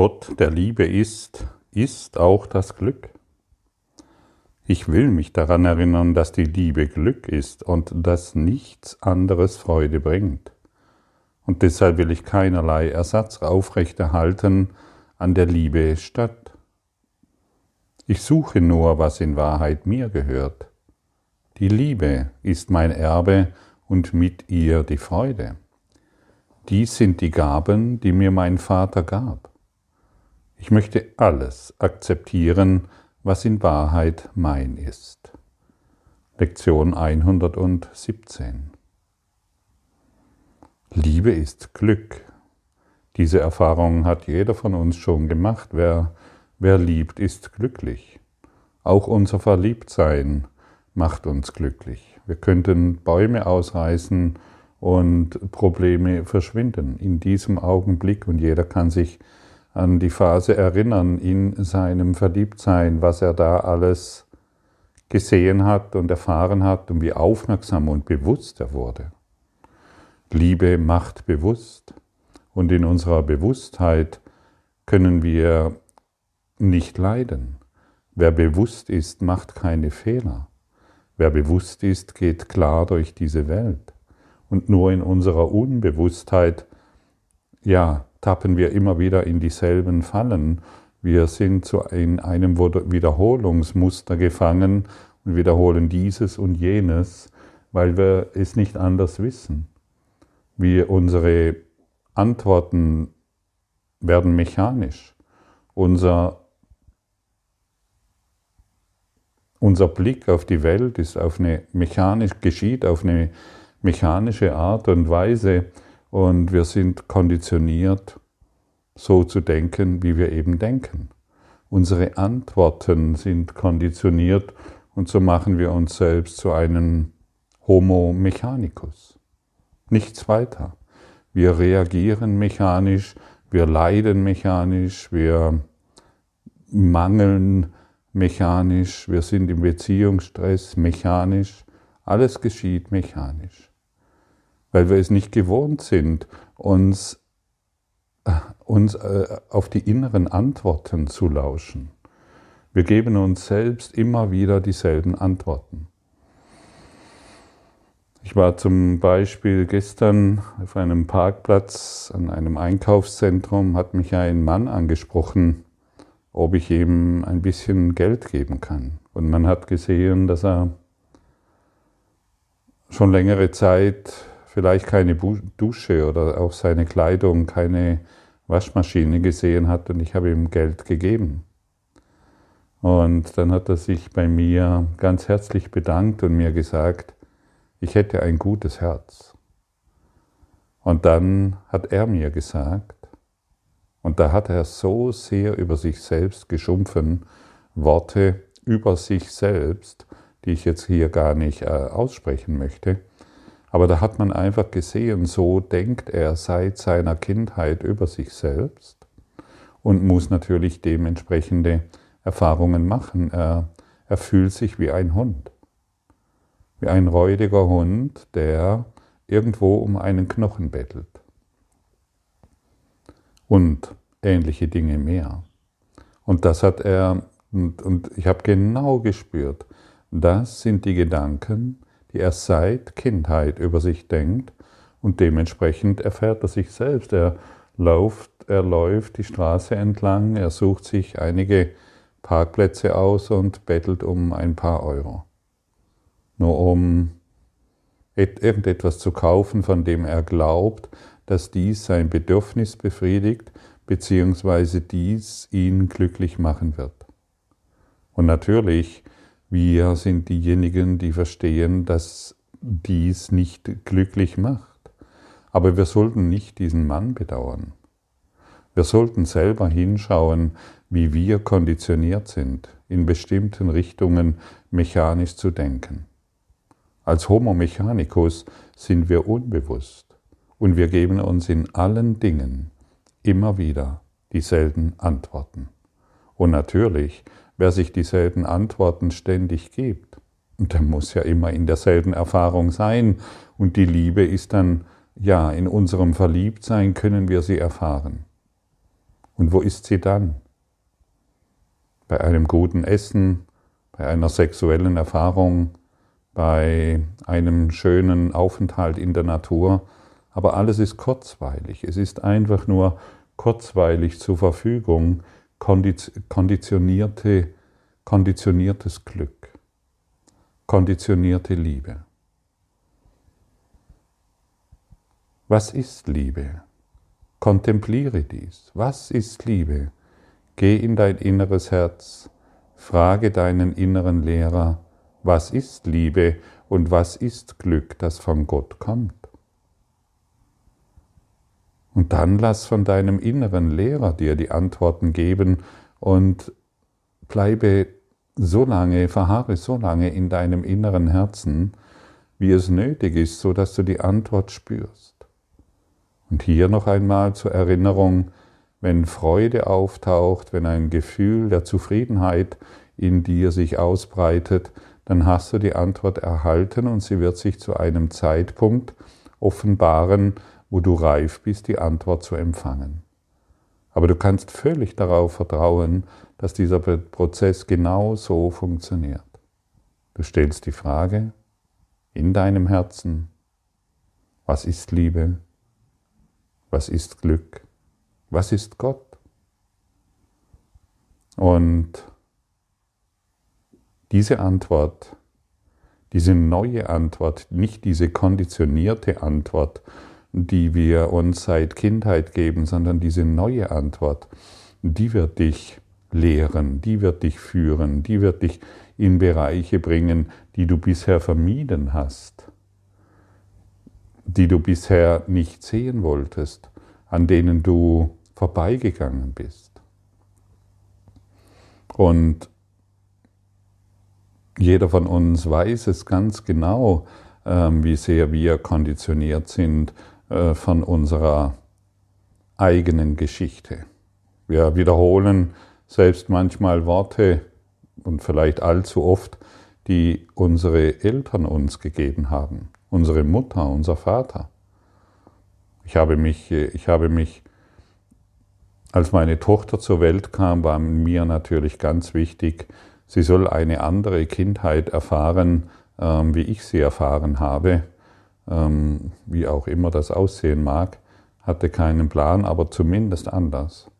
Gott der Liebe ist, ist auch das Glück. Ich will mich daran erinnern, dass die Liebe Glück ist und dass nichts anderes Freude bringt. Und deshalb will ich keinerlei Ersatz aufrechterhalten an der Liebe statt. Ich suche nur, was in Wahrheit mir gehört. Die Liebe ist mein Erbe und mit ihr die Freude. Dies sind die Gaben, die mir mein Vater gab. Ich möchte alles akzeptieren, was in Wahrheit mein ist. Lektion 117 Liebe ist Glück. Diese Erfahrung hat jeder von uns schon gemacht. Wer, wer liebt, ist glücklich. Auch unser Verliebtsein macht uns glücklich. Wir könnten Bäume ausreißen und Probleme verschwinden in diesem Augenblick und jeder kann sich an die Phase erinnern in seinem Verliebtsein, was er da alles gesehen hat und erfahren hat und wie aufmerksam und bewusst er wurde. Liebe macht bewusst und in unserer Bewusstheit können wir nicht leiden. Wer bewusst ist, macht keine Fehler. Wer bewusst ist, geht klar durch diese Welt. Und nur in unserer Unbewusstheit, ja, tappen wir immer wieder in dieselben Fallen. Wir sind in einem Wiederholungsmuster gefangen und wiederholen dieses und jenes, weil wir es nicht anders wissen. Wir, unsere Antworten werden mechanisch. Unser, unser Blick auf die Welt ist auf eine mechanisch, geschieht auf eine mechanische Art und Weise, und wir sind konditioniert, so zu denken, wie wir eben denken. Unsere Antworten sind konditioniert und so machen wir uns selbst zu einem Homo mechanicus. Nichts weiter. Wir reagieren mechanisch, wir leiden mechanisch, wir mangeln mechanisch, wir sind im Beziehungsstress mechanisch. Alles geschieht mechanisch weil wir es nicht gewohnt sind, uns, äh, uns äh, auf die inneren Antworten zu lauschen. Wir geben uns selbst immer wieder dieselben Antworten. Ich war zum Beispiel gestern auf einem Parkplatz an einem Einkaufszentrum, hat mich ein Mann angesprochen, ob ich ihm ein bisschen Geld geben kann. Und man hat gesehen, dass er schon längere Zeit vielleicht keine Dusche oder auch seine Kleidung, keine Waschmaschine gesehen hat und ich habe ihm Geld gegeben. Und dann hat er sich bei mir ganz herzlich bedankt und mir gesagt, ich hätte ein gutes Herz. Und dann hat er mir gesagt, und da hat er so sehr über sich selbst geschumpfen, Worte über sich selbst, die ich jetzt hier gar nicht äh, aussprechen möchte, aber da hat man einfach gesehen, so denkt er seit seiner Kindheit über sich selbst und muss natürlich dementsprechende Erfahrungen machen. Er, er fühlt sich wie ein Hund, wie ein räudiger Hund, der irgendwo um einen Knochen bettelt. Und ähnliche Dinge mehr. Und das hat er, und, und ich habe genau gespürt, das sind die Gedanken, die er seit Kindheit über sich denkt und dementsprechend erfährt er sich selbst. Er läuft, er läuft die Straße entlang, er sucht sich einige Parkplätze aus und bettelt um ein paar Euro. Nur um irgendetwas zu kaufen, von dem er glaubt, dass dies sein Bedürfnis befriedigt, beziehungsweise dies ihn glücklich machen wird. Und natürlich wir sind diejenigen, die verstehen, dass dies nicht glücklich macht. Aber wir sollten nicht diesen Mann bedauern. Wir sollten selber hinschauen, wie wir konditioniert sind, in bestimmten Richtungen mechanisch zu denken. Als Homo mechanicus sind wir unbewusst und wir geben uns in allen Dingen immer wieder dieselben Antworten. Und natürlich wer sich dieselben Antworten ständig gibt. Und der muss ja immer in derselben Erfahrung sein. Und die Liebe ist dann, ja, in unserem Verliebtsein können wir sie erfahren. Und wo ist sie dann? Bei einem guten Essen, bei einer sexuellen Erfahrung, bei einem schönen Aufenthalt in der Natur. Aber alles ist kurzweilig. Es ist einfach nur kurzweilig zur Verfügung, konditionierte, konditioniertes Glück, konditionierte Liebe. Was ist Liebe? Kontempliere dies. Was ist Liebe? Geh in dein inneres Herz, frage deinen inneren Lehrer, was ist Liebe und was ist Glück, das von Gott kommt. Und dann lass von deinem inneren Lehrer dir die Antworten geben und bleibe so lange, verharre so lange in deinem inneren Herzen, wie es nötig ist, so dass du die Antwort spürst. Und hier noch einmal zur Erinnerung, wenn Freude auftaucht, wenn ein Gefühl der Zufriedenheit in dir sich ausbreitet, dann hast du die Antwort erhalten und sie wird sich zu einem Zeitpunkt offenbaren, wo du reif bist, die Antwort zu empfangen. Aber du kannst völlig darauf vertrauen, dass dieser Prozess genau so funktioniert. Du stellst die Frage in deinem Herzen, was ist Liebe? Was ist Glück? Was ist Gott? Und diese Antwort, diese neue Antwort, nicht diese konditionierte Antwort, die wir uns seit Kindheit geben, sondern diese neue Antwort, die wird dich lehren, die wird dich führen, die wird dich in Bereiche bringen, die du bisher vermieden hast die du bisher nicht sehen wolltest, an denen du vorbeigegangen bist. Und jeder von uns weiß es ganz genau, ähm, wie sehr wir konditioniert sind von unserer eigenen Geschichte. Wir wiederholen selbst manchmal Worte und vielleicht allzu oft, die unsere Eltern uns gegeben haben unsere Mutter, unser Vater. Ich habe mich, ich habe mich, als meine Tochter zur Welt kam, war mir natürlich ganz wichtig, sie soll eine andere Kindheit erfahren, ähm, wie ich sie erfahren habe, ähm, wie auch immer das aussehen mag, hatte keinen Plan, aber zumindest anders.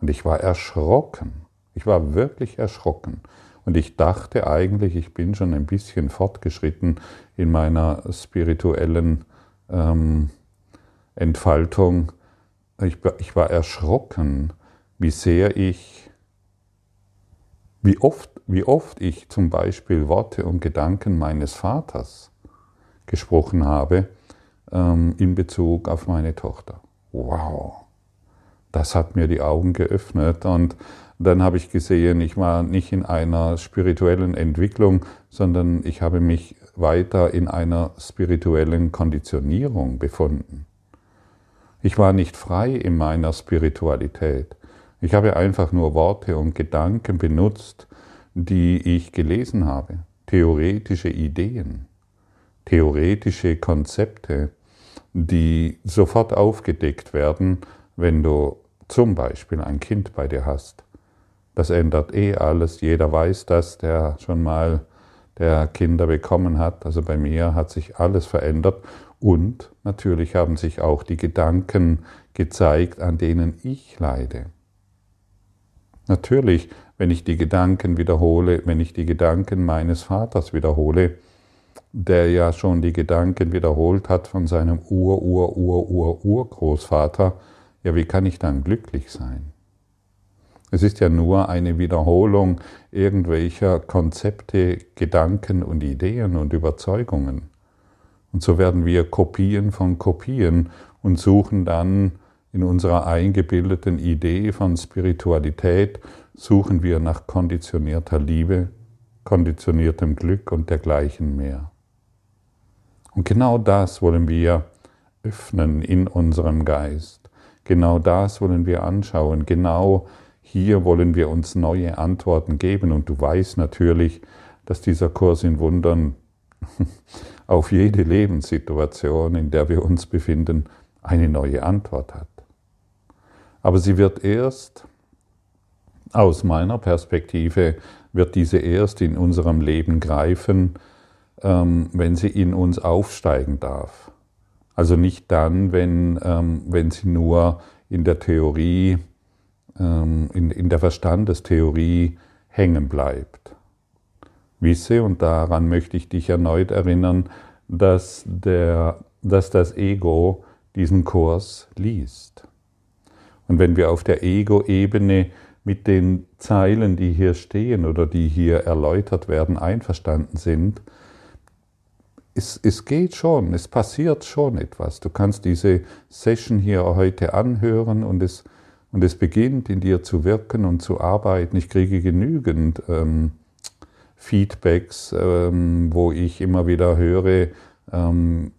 Und ich war erschrocken. Ich war wirklich erschrocken. Und ich dachte eigentlich, ich bin schon ein bisschen fortgeschritten in meiner spirituellen ähm, Entfaltung. Ich, ich war erschrocken, wie sehr ich, wie oft, wie oft ich zum Beispiel Worte und Gedanken meines Vaters gesprochen habe ähm, in Bezug auf meine Tochter. Wow, das hat mir die Augen geöffnet und dann habe ich gesehen, ich war nicht in einer spirituellen Entwicklung, sondern ich habe mich weiter in einer spirituellen Konditionierung befunden. Ich war nicht frei in meiner Spiritualität. Ich habe einfach nur Worte und Gedanken benutzt, die ich gelesen habe, theoretische Ideen, theoretische Konzepte, die sofort aufgedeckt werden, wenn du zum Beispiel ein Kind bei dir hast. Das ändert eh alles. Jeder weiß das, der schon mal der Kinder bekommen hat. Also bei mir hat sich alles verändert. Und natürlich haben sich auch die Gedanken gezeigt, an denen ich leide. Natürlich, wenn ich die Gedanken wiederhole, wenn ich die Gedanken meines Vaters wiederhole, der ja schon die Gedanken wiederholt hat von seinem Ur-Ur-Ur-Ur-Urgroßvater, ja, wie kann ich dann glücklich sein? Es ist ja nur eine Wiederholung irgendwelcher Konzepte, Gedanken und Ideen und Überzeugungen. Und so werden wir Kopien von Kopien und suchen dann in unserer eingebildeten Idee von Spiritualität, suchen wir nach konditionierter Liebe, konditioniertem Glück und dergleichen mehr. Und genau das wollen wir öffnen in unserem Geist. Genau das wollen wir anschauen. Genau hier wollen wir uns neue Antworten geben und du weißt natürlich, dass dieser Kurs in Wundern auf jede Lebenssituation, in der wir uns befinden, eine neue Antwort hat. Aber sie wird erst, aus meiner Perspektive, wird diese erst in unserem Leben greifen, wenn sie in uns aufsteigen darf. Also nicht dann, wenn, ähm, wenn sie nur in der Theorie, ähm, in, in der Verstandestheorie hängen bleibt. Wisse, und daran möchte ich dich erneut erinnern, dass, der, dass das Ego diesen Kurs liest. Und wenn wir auf der Ego-Ebene mit den Zeilen, die hier stehen oder die hier erläutert werden, einverstanden sind, es, es geht schon, es passiert schon etwas. Du kannst diese Session hier heute anhören und es, und es beginnt in dir zu wirken und zu arbeiten. Ich kriege genügend ähm, Feedbacks, ähm, wo ich immer wieder höre, ähm,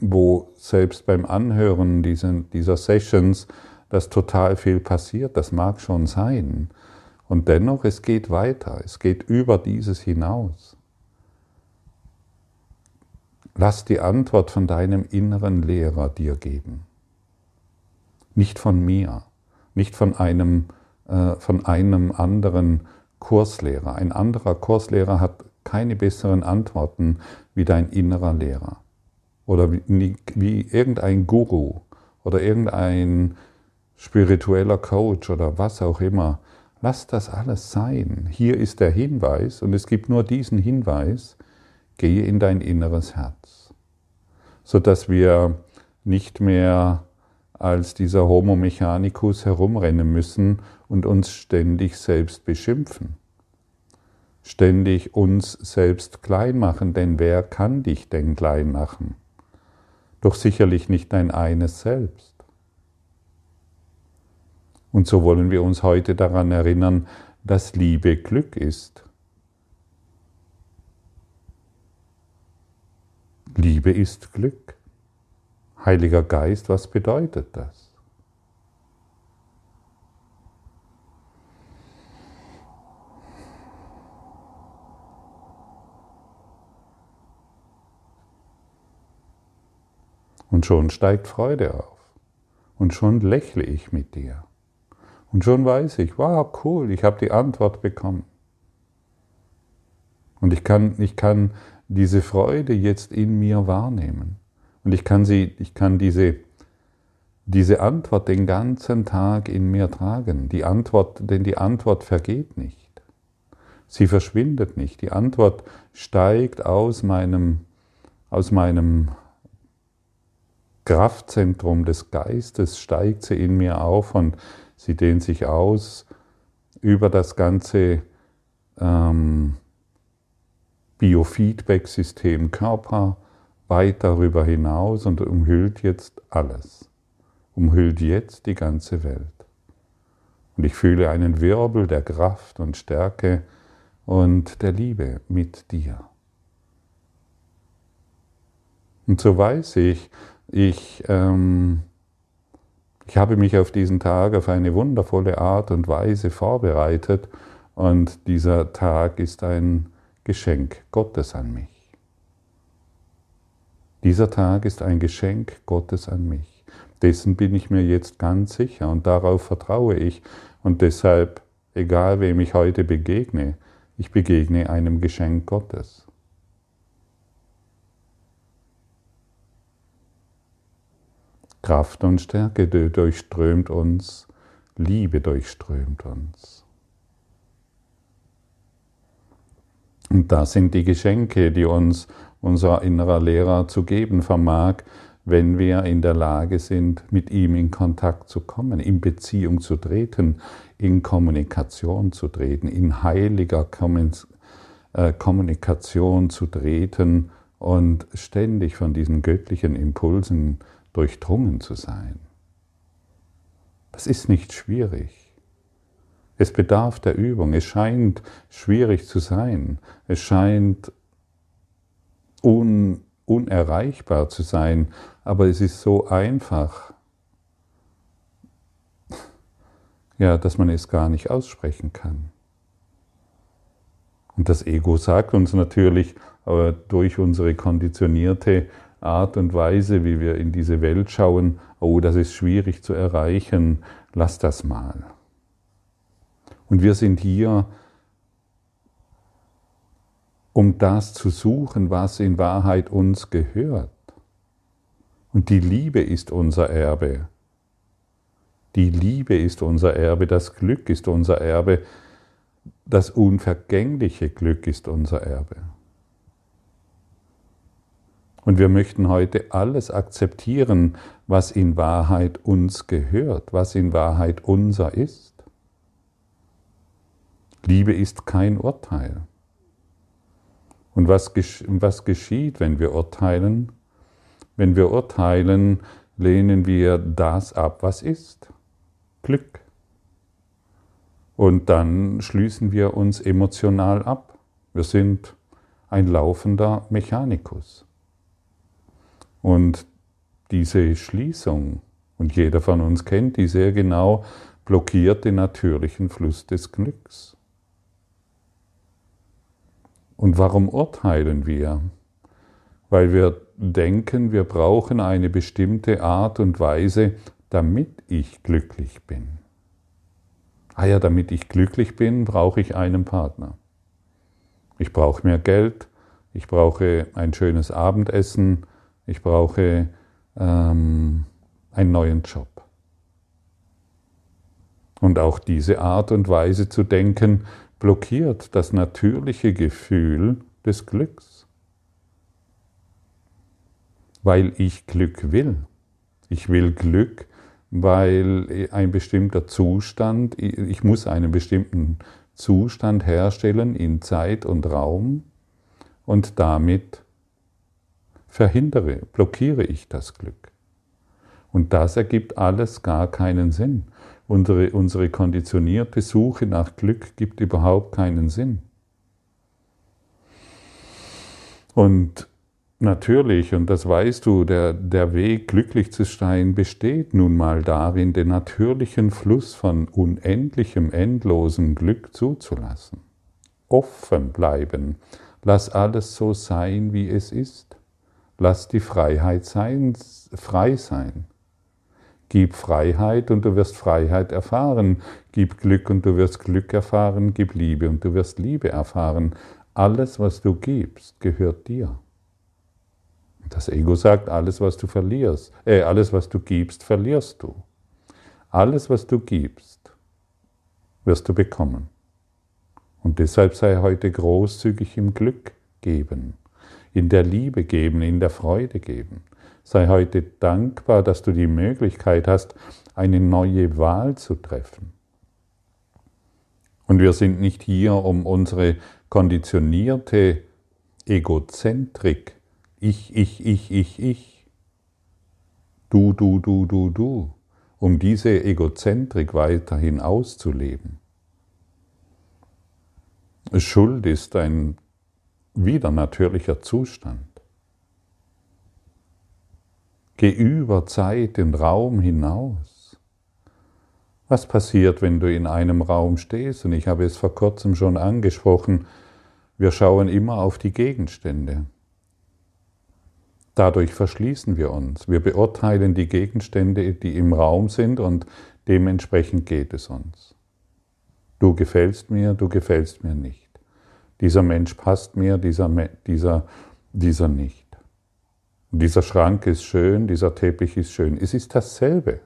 wo selbst beim Anhören diesen, dieser Sessions dass total viel passiert. Das mag schon sein. Und dennoch, es geht weiter. Es geht über dieses hinaus. Lass die Antwort von deinem inneren Lehrer dir geben. Nicht von mir, nicht von einem, äh, von einem anderen Kurslehrer. Ein anderer Kurslehrer hat keine besseren Antworten wie dein innerer Lehrer. Oder wie, wie irgendein Guru oder irgendein spiritueller Coach oder was auch immer. Lass das alles sein. Hier ist der Hinweis und es gibt nur diesen Hinweis. Gehe in dein inneres Herz, sodass wir nicht mehr als dieser Homo mechanicus herumrennen müssen und uns ständig selbst beschimpfen, ständig uns selbst klein machen, denn wer kann dich denn klein machen? Doch sicherlich nicht dein eines Selbst. Und so wollen wir uns heute daran erinnern, dass Liebe Glück ist. Liebe ist Glück. Heiliger Geist, was bedeutet das? Und schon steigt Freude auf. Und schon lächle ich mit dir. Und schon weiß ich, wow, cool, ich habe die Antwort bekommen. Und ich kann, ich kann diese Freude jetzt in mir wahrnehmen. Und ich kann, sie, ich kann diese, diese Antwort den ganzen Tag in mir tragen. Die Antwort, denn die Antwort vergeht nicht. Sie verschwindet nicht. Die Antwort steigt aus meinem, aus meinem Kraftzentrum des Geistes, steigt sie in mir auf und Sie dehnt sich aus über das ganze ähm, Biofeedback-System Körper weit darüber hinaus und umhüllt jetzt alles. Umhüllt jetzt die ganze Welt. Und ich fühle einen Wirbel der Kraft und Stärke und der Liebe mit dir. Und so weiß ich, ich ähm, ich habe mich auf diesen Tag auf eine wundervolle Art und Weise vorbereitet und dieser Tag ist ein Geschenk Gottes an mich. Dieser Tag ist ein Geschenk Gottes an mich. Dessen bin ich mir jetzt ganz sicher und darauf vertraue ich und deshalb, egal wem ich heute begegne, ich begegne einem Geschenk Gottes. Kraft und Stärke durchströmt uns, Liebe durchströmt uns. Und das sind die Geschenke, die uns unser innerer Lehrer zu geben vermag, wenn wir in der Lage sind, mit ihm in Kontakt zu kommen, in Beziehung zu treten, in Kommunikation zu treten, in heiliger äh, Kommunikation zu treten und ständig von diesen göttlichen Impulsen durchdrungen zu sein. Das ist nicht schwierig. Es bedarf der Übung. Es scheint schwierig zu sein. Es scheint un, unerreichbar zu sein. Aber es ist so einfach, ja, dass man es gar nicht aussprechen kann. Und das Ego sagt uns natürlich, aber durch unsere konditionierte Art und Weise, wie wir in diese Welt schauen, oh, das ist schwierig zu erreichen, lass das mal. Und wir sind hier, um das zu suchen, was in Wahrheit uns gehört. Und die Liebe ist unser Erbe. Die Liebe ist unser Erbe, das Glück ist unser Erbe, das unvergängliche Glück ist unser Erbe. Und wir möchten heute alles akzeptieren, was in Wahrheit uns gehört, was in Wahrheit unser ist. Liebe ist kein Urteil. Und was, was geschieht, wenn wir urteilen? Wenn wir urteilen, lehnen wir das ab, was ist. Glück. Und dann schließen wir uns emotional ab. Wir sind ein laufender Mechanikus. Und diese Schließung, und jeder von uns kennt die sehr genau, blockiert den natürlichen Fluss des Glücks. Und warum urteilen wir? Weil wir denken, wir brauchen eine bestimmte Art und Weise, damit ich glücklich bin. Ah ja, damit ich glücklich bin, brauche ich einen Partner. Ich brauche mehr Geld, ich brauche ein schönes Abendessen, ich brauche ähm, einen neuen Job. Und auch diese Art und Weise zu denken blockiert das natürliche Gefühl des Glücks. Weil ich Glück will. Ich will Glück, weil ein bestimmter Zustand, ich muss einen bestimmten Zustand herstellen in Zeit und Raum und damit verhindere, blockiere ich das Glück. Und das ergibt alles gar keinen Sinn. Unsere, unsere konditionierte Suche nach Glück gibt überhaupt keinen Sinn. Und natürlich, und das weißt du, der, der Weg, glücklich zu sein, besteht nun mal darin, den natürlichen Fluss von unendlichem, endlosem Glück zuzulassen. Offen bleiben. Lass alles so sein, wie es ist. Lass die Freiheit sein, frei sein. Gib Freiheit und du wirst Freiheit erfahren. Gib Glück und du wirst Glück erfahren. Gib Liebe und du wirst Liebe erfahren. Alles, was du gibst, gehört dir. Das Ego sagt, alles, was du verlierst, äh, alles, was du gibst, verlierst du. Alles, was du gibst, wirst du bekommen. Und deshalb sei heute großzügig im Glück geben in der Liebe geben, in der Freude geben. Sei heute dankbar, dass du die Möglichkeit hast, eine neue Wahl zu treffen. Und wir sind nicht hier, um unsere konditionierte Egozentrik, ich, ich, ich, ich, ich, du, du, du, du, du, um diese Egozentrik weiterhin auszuleben. Schuld ist ein wieder natürlicher Zustand. Geh über Zeit und Raum hinaus. Was passiert, wenn du in einem Raum stehst? Und ich habe es vor kurzem schon angesprochen, wir schauen immer auf die Gegenstände. Dadurch verschließen wir uns. Wir beurteilen die Gegenstände, die im Raum sind und dementsprechend geht es uns. Du gefällst mir, du gefällst mir nicht. Dieser Mensch passt mir, dieser, dieser, dieser nicht. Dieser Schrank ist schön, dieser Teppich ist schön. Es ist dasselbe.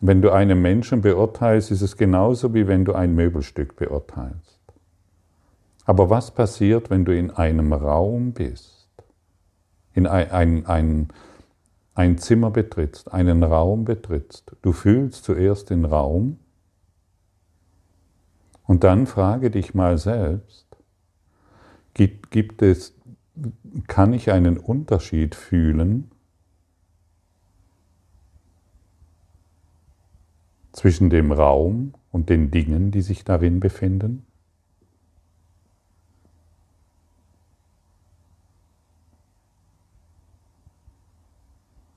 Wenn du einen Menschen beurteilst, ist es genauso wie wenn du ein Möbelstück beurteilst. Aber was passiert, wenn du in einem Raum bist, in ein, ein, ein, ein Zimmer betrittst, einen Raum betrittst? Du fühlst zuerst den Raum und dann frage dich mal selbst, gibt, gibt es, kann ich einen Unterschied fühlen zwischen dem Raum und den Dingen, die sich darin befinden?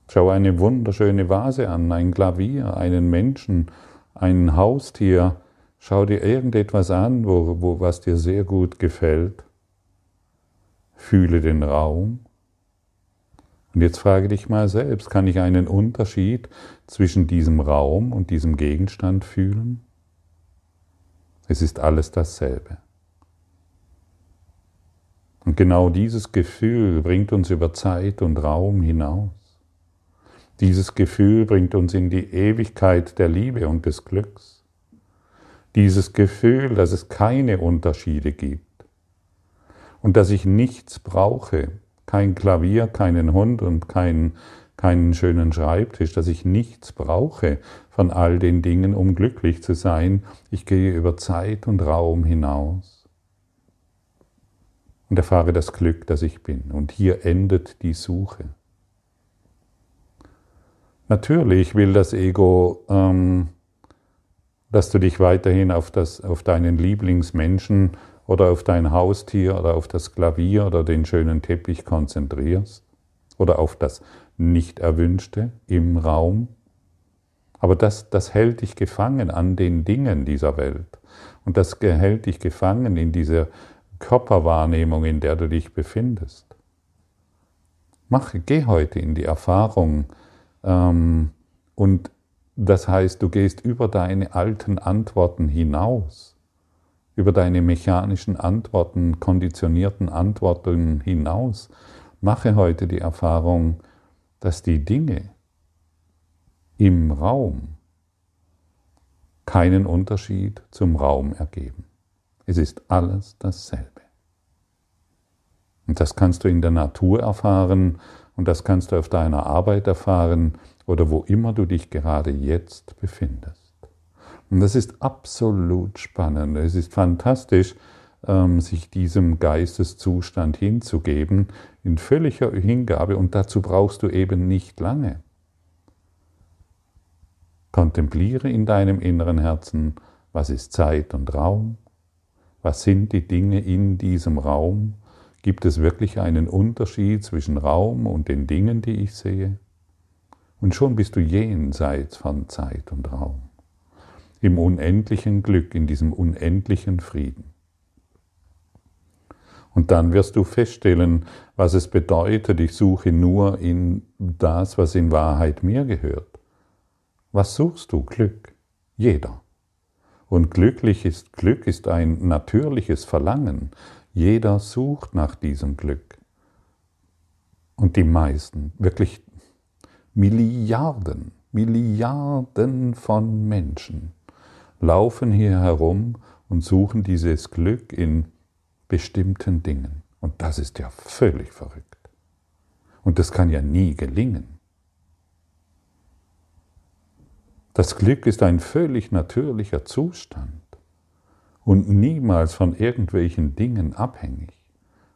Schau eine wunderschöne Vase an, ein Klavier, einen Menschen, ein Haustier, Schau dir irgendetwas an, wo, wo, was dir sehr gut gefällt. Fühle den Raum. Und jetzt frage dich mal selbst, kann ich einen Unterschied zwischen diesem Raum und diesem Gegenstand fühlen? Es ist alles dasselbe. Und genau dieses Gefühl bringt uns über Zeit und Raum hinaus. Dieses Gefühl bringt uns in die Ewigkeit der Liebe und des Glücks. Dieses Gefühl, dass es keine Unterschiede gibt und dass ich nichts brauche, kein Klavier, keinen Hund und keinen, keinen schönen Schreibtisch, dass ich nichts brauche von all den Dingen, um glücklich zu sein. Ich gehe über Zeit und Raum hinaus und erfahre das Glück, das ich bin. Und hier endet die Suche. Natürlich will das Ego, ähm, dass du dich weiterhin auf, das, auf deinen Lieblingsmenschen oder auf dein Haustier oder auf das Klavier oder den schönen Teppich konzentrierst oder auf das Nicht-Erwünschte im Raum. Aber das, das hält dich gefangen an den Dingen dieser Welt. Und das hält dich gefangen in dieser Körperwahrnehmung, in der du dich befindest. Mach, geh heute in die Erfahrung ähm, und das heißt, du gehst über deine alten Antworten hinaus über deine mechanischen Antworten, konditionierten Antworten hinaus. Mache heute die Erfahrung, dass die Dinge im Raum keinen Unterschied zum Raum ergeben. Es ist alles dasselbe. Und das kannst du in der Natur erfahren und das kannst du auf deiner Arbeit erfahren oder wo immer du dich gerade jetzt befindest. Und das ist absolut spannend. Es ist fantastisch, ähm, sich diesem Geisteszustand hinzugeben, in völliger Hingabe. Und dazu brauchst du eben nicht lange. Kontempliere in deinem inneren Herzen, was ist Zeit und Raum? Was sind die Dinge in diesem Raum? Gibt es wirklich einen Unterschied zwischen Raum und den Dingen, die ich sehe? Und schon bist du jenseits von Zeit und Raum im unendlichen Glück, in diesem unendlichen Frieden. Und dann wirst du feststellen, was es bedeutet, ich suche nur in das, was in Wahrheit mir gehört. Was suchst du? Glück. Jeder. Und glücklich ist Glück ist ein natürliches Verlangen. Jeder sucht nach diesem Glück. Und die meisten, wirklich Milliarden, Milliarden von Menschen laufen hier herum und suchen dieses Glück in bestimmten Dingen. Und das ist ja völlig verrückt. Und das kann ja nie gelingen. Das Glück ist ein völlig natürlicher Zustand und niemals von irgendwelchen Dingen abhängig.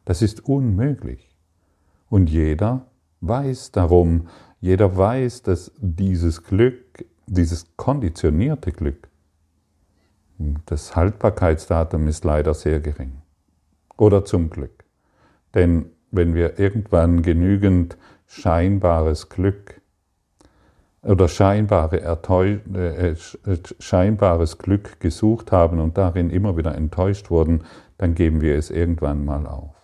Das ist unmöglich. Und jeder weiß darum, jeder weiß, dass dieses Glück, dieses konditionierte Glück, das Haltbarkeitsdatum ist leider sehr gering. Oder zum Glück. Denn wenn wir irgendwann genügend scheinbares Glück oder scheinbare äh, äh, scheinbares Glück gesucht haben und darin immer wieder enttäuscht wurden, dann geben wir es irgendwann mal auf.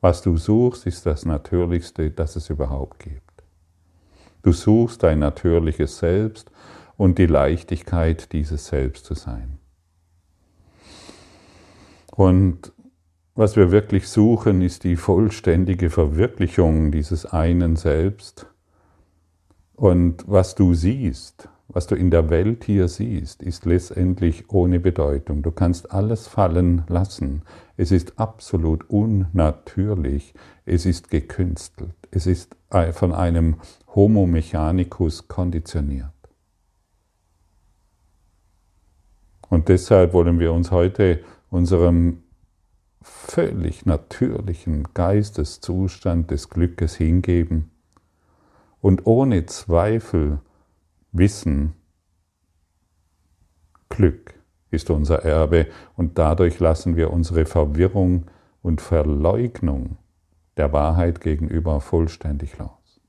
Was du suchst, ist das Natürlichste, das es überhaupt gibt. Du suchst dein natürliches Selbst und die Leichtigkeit, dieses Selbst zu sein. Und was wir wirklich suchen, ist die vollständige Verwirklichung dieses einen Selbst. Und was du siehst, was du in der Welt hier siehst, ist letztendlich ohne Bedeutung. Du kannst alles fallen lassen. Es ist absolut unnatürlich. Es ist gekünstelt. Es ist von einem Homo mechanicus konditioniert. Und deshalb wollen wir uns heute unserem völlig natürlichen Geisteszustand des Glückes hingeben und ohne Zweifel wissen, Glück ist unser Erbe und dadurch lassen wir unsere Verwirrung und Verleugnung der Wahrheit gegenüber vollständig los.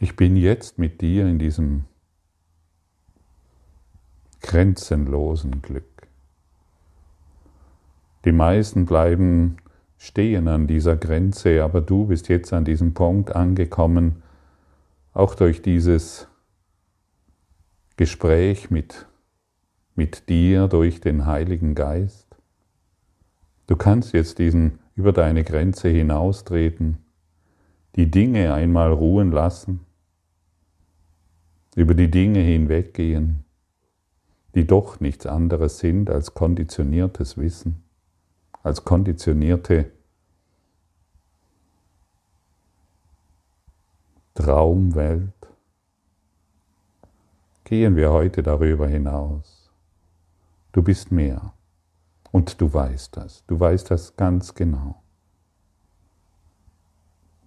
Ich bin jetzt mit dir in diesem grenzenlosen Glück. Die meisten bleiben stehen an dieser Grenze, aber du bist jetzt an diesem Punkt angekommen, auch durch dieses Gespräch mit, mit dir, durch den Heiligen Geist. Du kannst jetzt diesen über deine Grenze hinaustreten, die Dinge einmal ruhen lassen, über die Dinge hinweggehen, die doch nichts anderes sind als konditioniertes Wissen als konditionierte Traumwelt, gehen wir heute darüber hinaus. Du bist mehr. Und du weißt das, du weißt das ganz genau.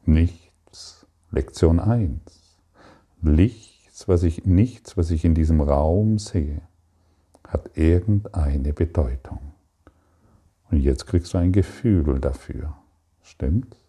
Nichts, Lektion 1, nichts, was ich, nichts, was ich in diesem Raum sehe, hat irgendeine Bedeutung. Und jetzt kriegst du ein Gefühl dafür. Stimmt's?